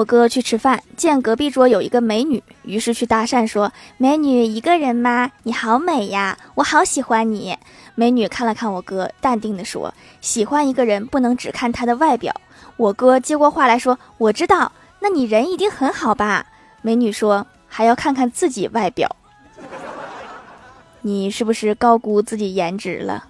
我哥去吃饭，见隔壁桌有一个美女。于是去搭讪，说：「美女，一个人吗？你好美呀，我好喜欢你。」美女看了看我哥，淡定地说：「喜欢一个人不能只看他的外表。」我哥接过话来说：「我知道，那你人一定很好吧？」美女说：「还要看看自己外表。」你是不是高估自己颜值了？